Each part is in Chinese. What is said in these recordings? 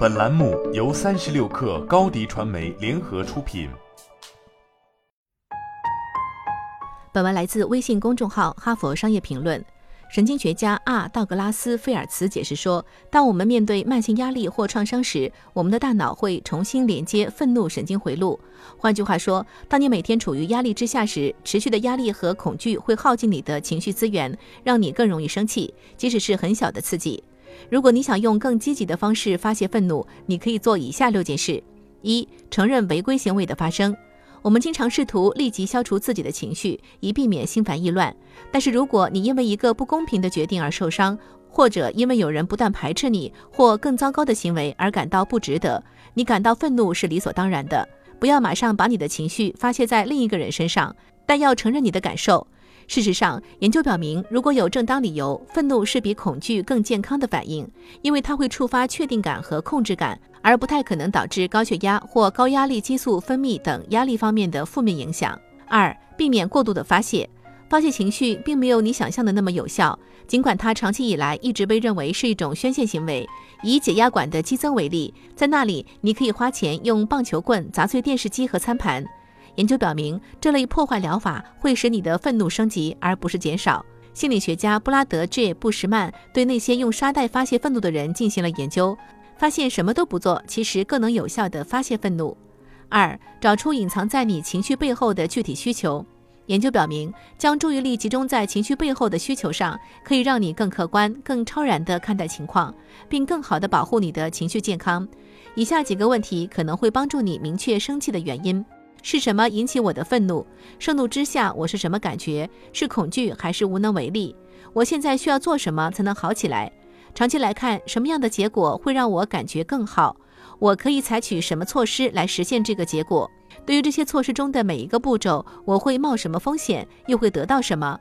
本栏目由三十六氪高低传媒联合出品。本文来自微信公众号《哈佛商业评论》。神经学家阿道格拉斯·菲尔茨解释说，当我们面对慢性压力或创伤时，我们的大脑会重新连接愤怒神经回路。换句话说，当你每天处于压力之下时，持续的压力和恐惧会耗尽你的情绪资源，让你更容易生气，即使是很小的刺激。如果你想用更积极的方式发泄愤怒，你可以做以下六件事：一、承认违规行为的发生。我们经常试图立即消除自己的情绪，以避免心烦意乱。但是，如果你因为一个不公平的决定而受伤，或者因为有人不断排斥你或更糟糕的行为而感到不值得，你感到愤怒是理所当然的。不要马上把你的情绪发泄在另一个人身上，但要承认你的感受。事实上，研究表明，如果有正当理由，愤怒是比恐惧更健康的反应，因为它会触发确定感和控制感，而不太可能导致高血压或高压力激素分泌等压力方面的负面影响。二、避免过度的发泄，发泄情绪并没有你想象的那么有效，尽管它长期以来一直被认为是一种宣泄行为。以解压馆的激增为例，在那里你可以花钱用棒球棍砸碎电视机和餐盘。研究表明，这类破坏疗法会使你的愤怒升级，而不是减少。心理学家布拉德 ·J· 布什曼对那些用沙袋发泄愤怒的人进行了研究，发现什么都不做其实更能有效地发泄愤怒。二、找出隐藏在你情绪背后的具体需求。研究表明，将注意力集中在情绪背后的需求上，可以让你更客观、更超然地看待情况，并更好地保护你的情绪健康。以下几个问题可能会帮助你明确生气的原因。是什么引起我的愤怒？盛怒之下，我是什么感觉？是恐惧还是无能为力？我现在需要做什么才能好起来？长期来看，什么样的结果会让我感觉更好？我可以采取什么措施来实现这个结果？对于这些措施中的每一个步骤，我会冒什么风险？又会得到什么？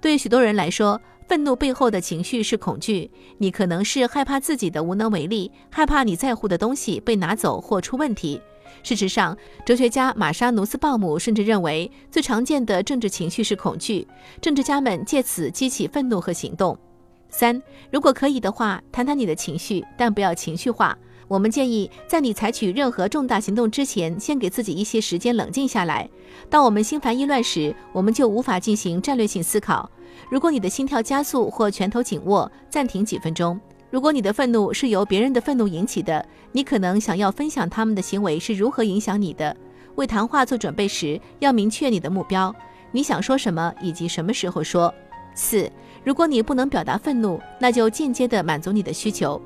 对许多人来说，愤怒背后的情绪是恐惧。你可能是害怕自己的无能为力，害怕你在乎的东西被拿走或出问题。事实上，哲学家玛莎·努斯鲍姆甚至认为，最常见的政治情绪是恐惧。政治家们借此激起愤怒和行动。三，如果可以的话，谈谈你的情绪，但不要情绪化。我们建议，在你采取任何重大行动之前，先给自己一些时间冷静下来。当我们心烦意乱时，我们就无法进行战略性思考。如果你的心跳加速或拳头紧握，暂停几分钟。如果你的愤怒是由别人的愤怒引起的，你可能想要分享他们的行为是如何影响你的。为谈话做准备时，要明确你的目标，你想说什么以及什么时候说。四，如果你不能表达愤怒，那就间接地满足你的需求。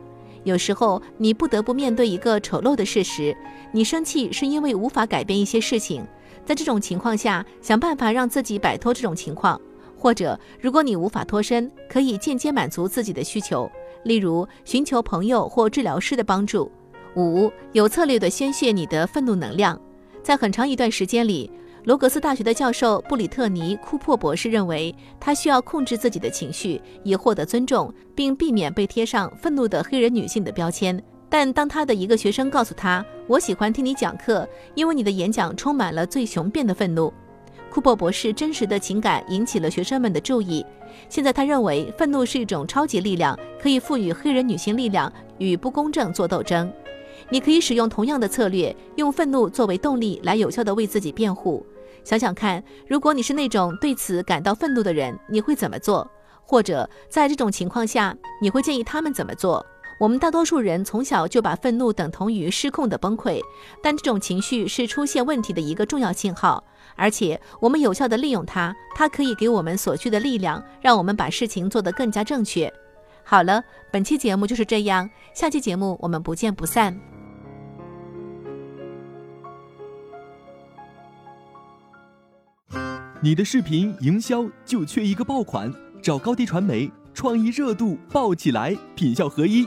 有时候你不得不面对一个丑陋的事实：你生气是因为无法改变一些事情。在这种情况下，想办法让自己摆脱这种情况，或者如果你无法脱身，可以间接满足自己的需求。例如，寻求朋友或治疗师的帮助。五、有策略地宣泄你的愤怒能量。在很长一段时间里，罗格斯大学的教授布里特尼·库珀博士认为，他需要控制自己的情绪，以获得尊重，并避免被贴上愤怒的黑人女性的标签。但当他的一个学生告诉他：“我喜欢听你讲课，因为你的演讲充满了最雄辩的愤怒。”库珀博士真实的情感引起了学生们的注意。现在他认为，愤怒是一种超级力量，可以赋予黑人女性力量与不公正做斗争。你可以使用同样的策略，用愤怒作为动力来有效地为自己辩护。想想看，如果你是那种对此感到愤怒的人，你会怎么做？或者在这种情况下，你会建议他们怎么做？我们大多数人从小就把愤怒等同于失控的崩溃，但这种情绪是出现问题的一个重要信号，而且我们有效地利用它，它可以给我们所需的力量，让我们把事情做得更加正确。好了，本期节目就是这样，下期节目我们不见不散。你的视频营销就缺一个爆款，找高低传媒，创意热度爆起来，品效合一。